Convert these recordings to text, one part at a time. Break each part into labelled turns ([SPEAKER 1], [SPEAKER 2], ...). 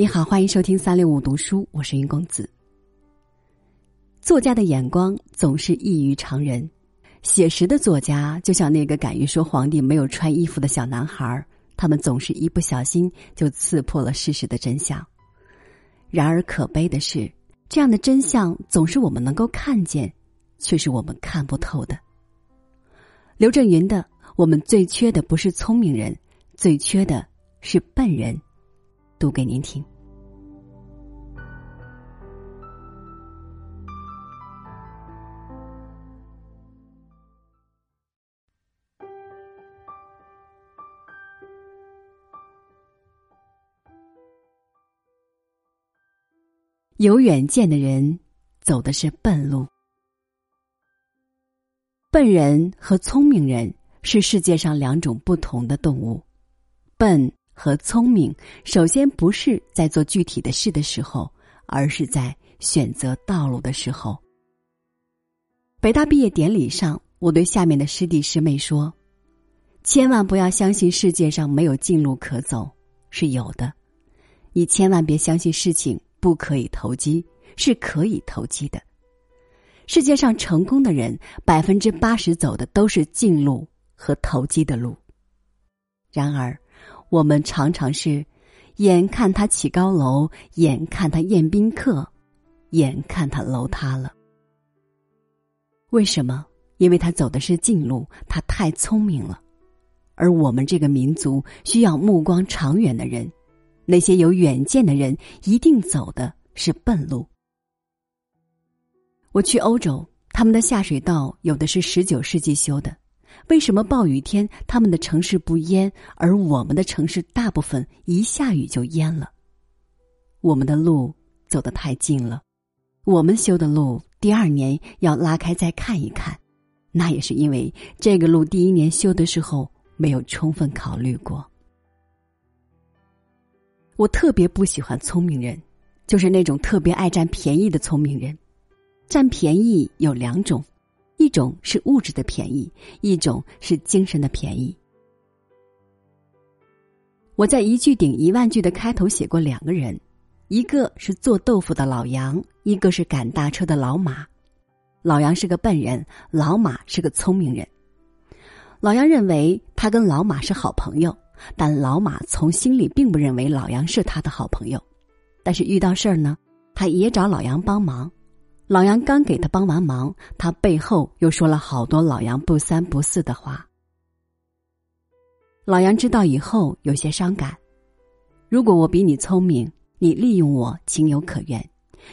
[SPEAKER 1] 你好，欢迎收听三六五读书，我是云公子。作家的眼光总是异于常人，写实的作家就像那个敢于说皇帝没有穿衣服的小男孩，他们总是一不小心就刺破了事实的真相。然而可悲的是，这样的真相总是我们能够看见，却是我们看不透的。刘震云的“我们最缺的不是聪明人，最缺的是笨人”。读给您听。有远见的人走的是笨路。笨人和聪明人是世界上两种不同的动物，笨。和聪明，首先不是在做具体的事的时候，而是在选择道路的时候。北大毕业典礼上，我对下面的师弟师妹说：“千万不要相信世界上没有近路可走，是有的；你千万别相信事情不可以投机，是可以投机的。世界上成功的人，百分之八十走的都是近路和投机的路。然而。”我们常常是，眼看他起高楼，眼看他宴宾客，眼看他楼塌了。为什么？因为他走的是近路，他太聪明了。而我们这个民族需要目光长远的人，那些有远见的人一定走的是笨路。我去欧洲，他们的下水道有的是十九世纪修的。为什么暴雨天他们的城市不淹，而我们的城市大部分一下雨就淹了？我们的路走得太近了，我们修的路第二年要拉开再看一看，那也是因为这个路第一年修的时候没有充分考虑过。我特别不喜欢聪明人，就是那种特别爱占便宜的聪明人。占便宜有两种。一种是物质的便宜，一种是精神的便宜。我在一句顶一万句的开头写过两个人，一个是做豆腐的老杨，一个是赶大车的老马。老杨是个笨人，老马是个聪明人。老杨认为他跟老马是好朋友，但老马从心里并不认为老杨是他的好朋友。但是遇到事儿呢，他也找老杨帮忙。老杨刚给他帮完忙，他背后又说了好多老杨不三不四的话。老杨知道以后有些伤感。如果我比你聪明，你利用我情有可原；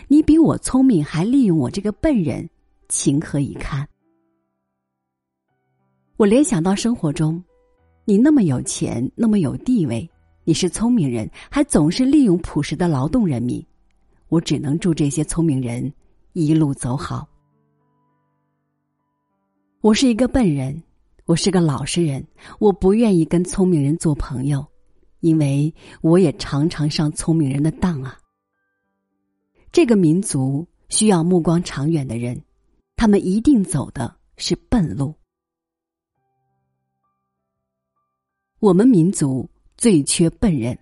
[SPEAKER 1] 你比我聪明还利用我这个笨人，情何以堪？我联想到生活中，你那么有钱，那么有地位，你是聪明人，还总是利用朴实的劳动人民，我只能祝这些聪明人。一路走好。我是一个笨人，我是个老实人，我不愿意跟聪明人做朋友，因为我也常常上聪明人的当啊。这个民族需要目光长远的人，他们一定走的是笨路。我们民族最缺笨人。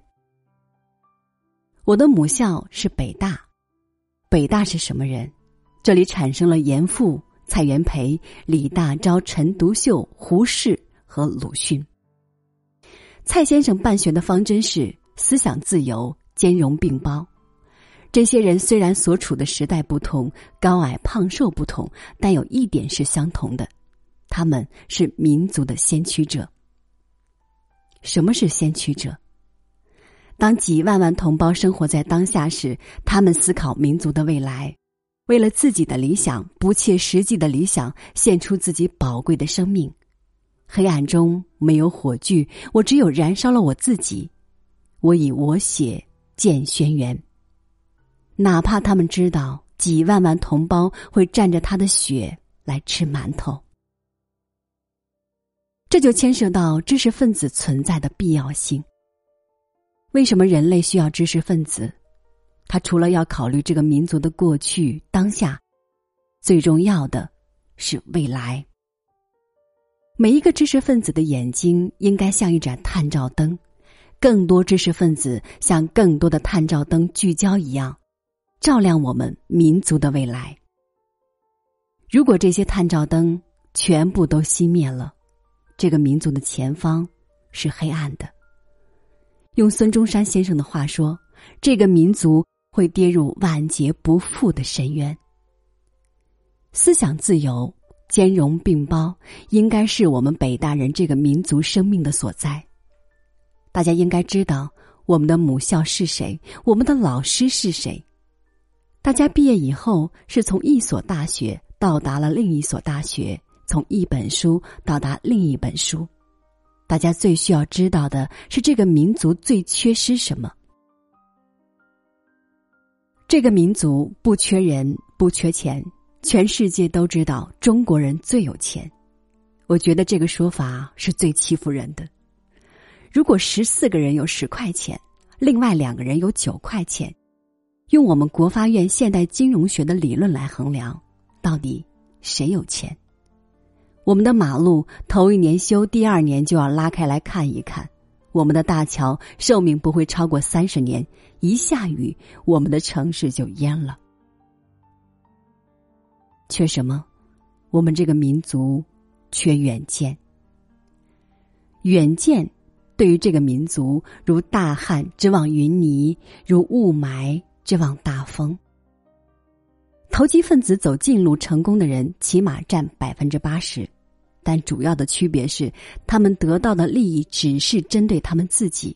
[SPEAKER 1] 我的母校是北大，北大是什么人？这里产生了严复、蔡元培、李大钊、陈独秀、胡适和鲁迅。蔡先生办学的方针是思想自由、兼容并包。这些人虽然所处的时代不同、高矮胖瘦不同，但有一点是相同的：他们是民族的先驱者。什么是先驱者？当几万万同胞生活在当下时，他们思考民族的未来。为了自己的理想，不切实际的理想，献出自己宝贵的生命。黑暗中没有火炬，我只有燃烧了我自己。我以我血见轩辕。哪怕他们知道几万万同胞会蘸着他的血来吃馒头，这就牵涉到知识分子存在的必要性。为什么人类需要知识分子？他除了要考虑这个民族的过去、当下，最重要的是未来。每一个知识分子的眼睛应该像一盏探照灯，更多知识分子像更多的探照灯聚焦一样，照亮我们民族的未来。如果这些探照灯全部都熄灭了，这个民族的前方是黑暗的。用孙中山先生的话说，这个民族会跌入万劫不复的深渊。思想自由、兼容并包，应该是我们北大人这个民族生命的所在。大家应该知道我们的母校是谁，我们的老师是谁。大家毕业以后是从一所大学到达了另一所大学，从一本书到达另一本书。大家最需要知道的是这个民族最缺失什么。这个民族不缺人，不缺钱。全世界都知道中国人最有钱，我觉得这个说法是最欺负人的。如果十四个人有十块钱，另外两个人有九块钱，用我们国发院现代金融学的理论来衡量，到底谁有钱？我们的马路头一年修，第二年就要拉开来看一看；我们的大桥寿命不会超过三十年，一下雨，我们的城市就淹了。缺什么？我们这个民族缺远见。远见对于这个民族，如大旱之望云霓，如雾霾之望大风。投机分子走近路成功的人，起码占百分之八十，但主要的区别是，他们得到的利益只是针对他们自己。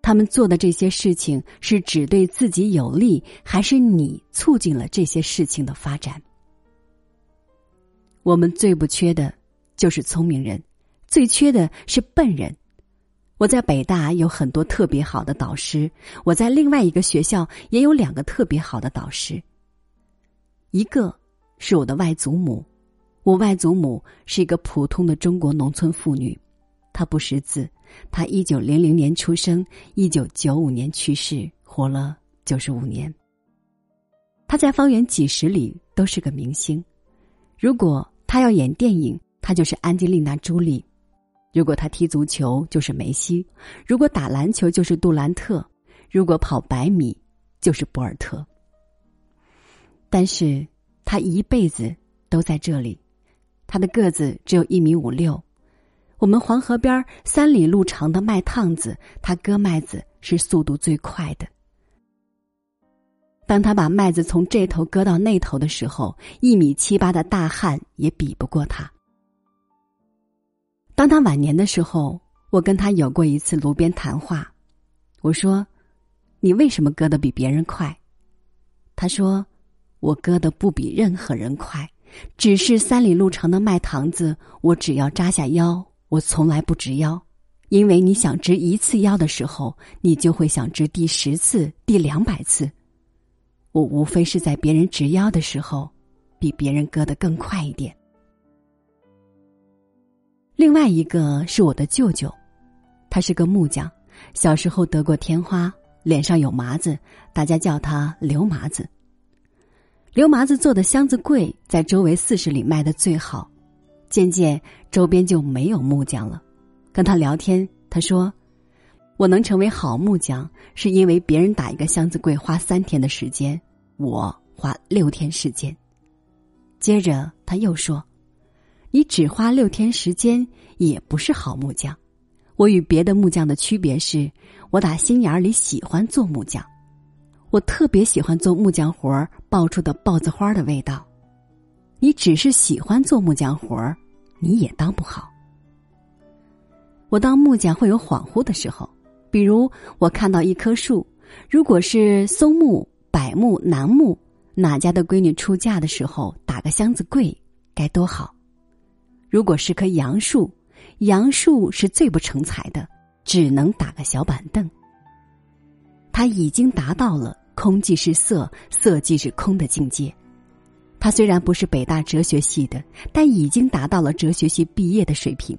[SPEAKER 1] 他们做的这些事情是只对自己有利，还是你促进了这些事情的发展？我们最不缺的，就是聪明人，最缺的是笨人。我在北大有很多特别好的导师，我在另外一个学校也有两个特别好的导师。一个是我的外祖母，我外祖母是一个普通的中国农村妇女，她不识字，她一九零零年出生，一九九五年去世，活了九十五年。她在方圆几十里都是个明星，如果。她要演电影，她就是安吉丽娜·朱莉；如果她踢足球，就是梅西；如果打篮球，就是杜兰特；如果跑百米，就是博尔特。但是她一辈子都在这里，他的个子只有一米五六。我们黄河边三里路长的麦趟子，他割麦子是速度最快的。当他把麦子从这头割到那头的时候，一米七八的大汉也比不过他。当他晚年的时候，我跟他有过一次炉边谈话。我说：“你为什么割的比别人快？”他说：“我割的不比任何人快，只是三里路长的麦塘子，我只要扎下腰，我从来不直腰，因为你想直一次腰的时候，你就会想直第十次、第两百次。”我无非是在别人直腰的时候，比别人割得更快一点。另外一个是我的舅舅，他是个木匠，小时候得过天花，脸上有麻子，大家叫他刘麻子。刘麻子做的箱子柜在周围四十里卖的最好，渐渐周边就没有木匠了。跟他聊天，他说。我能成为好木匠，是因为别人打一个箱子柜花三天的时间，我花六天时间。接着他又说：“你只花六天时间，也不是好木匠。我与别的木匠的区别是，我打心眼里喜欢做木匠，我特别喜欢做木匠活儿爆出的豹子花的味道。你只是喜欢做木匠活儿，你也当不好。我当木匠会有恍惚的时候。”比如，我看到一棵树，如果是松木、柏木、楠木，哪家的闺女出嫁的时候打个箱子柜，该多好；如果是棵杨树，杨树是最不成才的，只能打个小板凳。他已经达到了空即是色，色即是空的境界。他虽然不是北大哲学系的，但已经达到了哲学系毕业的水平。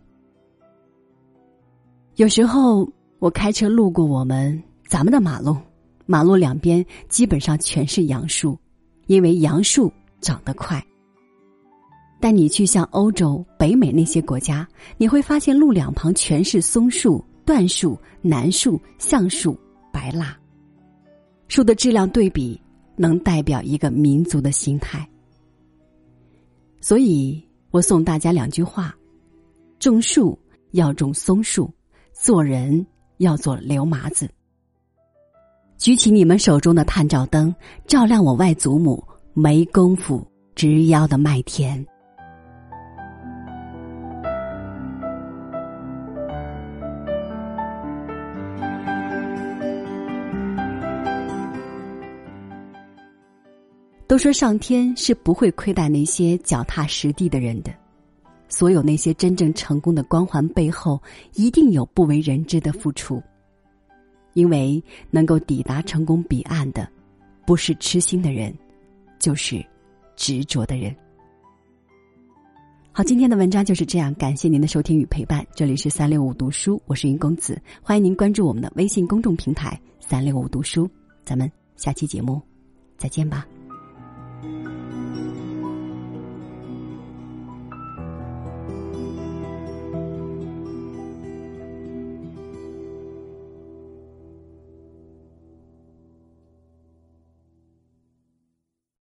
[SPEAKER 1] 有时候。我开车路过我们咱们的马路，马路两边基本上全是杨树，因为杨树长得快。但你去像欧洲、北美那些国家，你会发现路两旁全是松树、椴树、楠树、橡树、白蜡。树的质量对比，能代表一个民族的心态。所以我送大家两句话：种树要种松树，做人要做刘麻子。举起你们手中的探照灯，照亮我外祖母没工夫直腰的麦田。都说上天是不会亏待那些脚踏实地的人的，所有那些真正成功的光环背后，一定有不为人知的付出。因为能够抵达成功彼岸的，不是痴心的人，就是执着的人。好，今天的文章就是这样，感谢您的收听与陪伴。这里是三六五读书，我是云公子，欢迎您关注我们的微信公众平台“三六五读书”。咱们下期节目再见吧。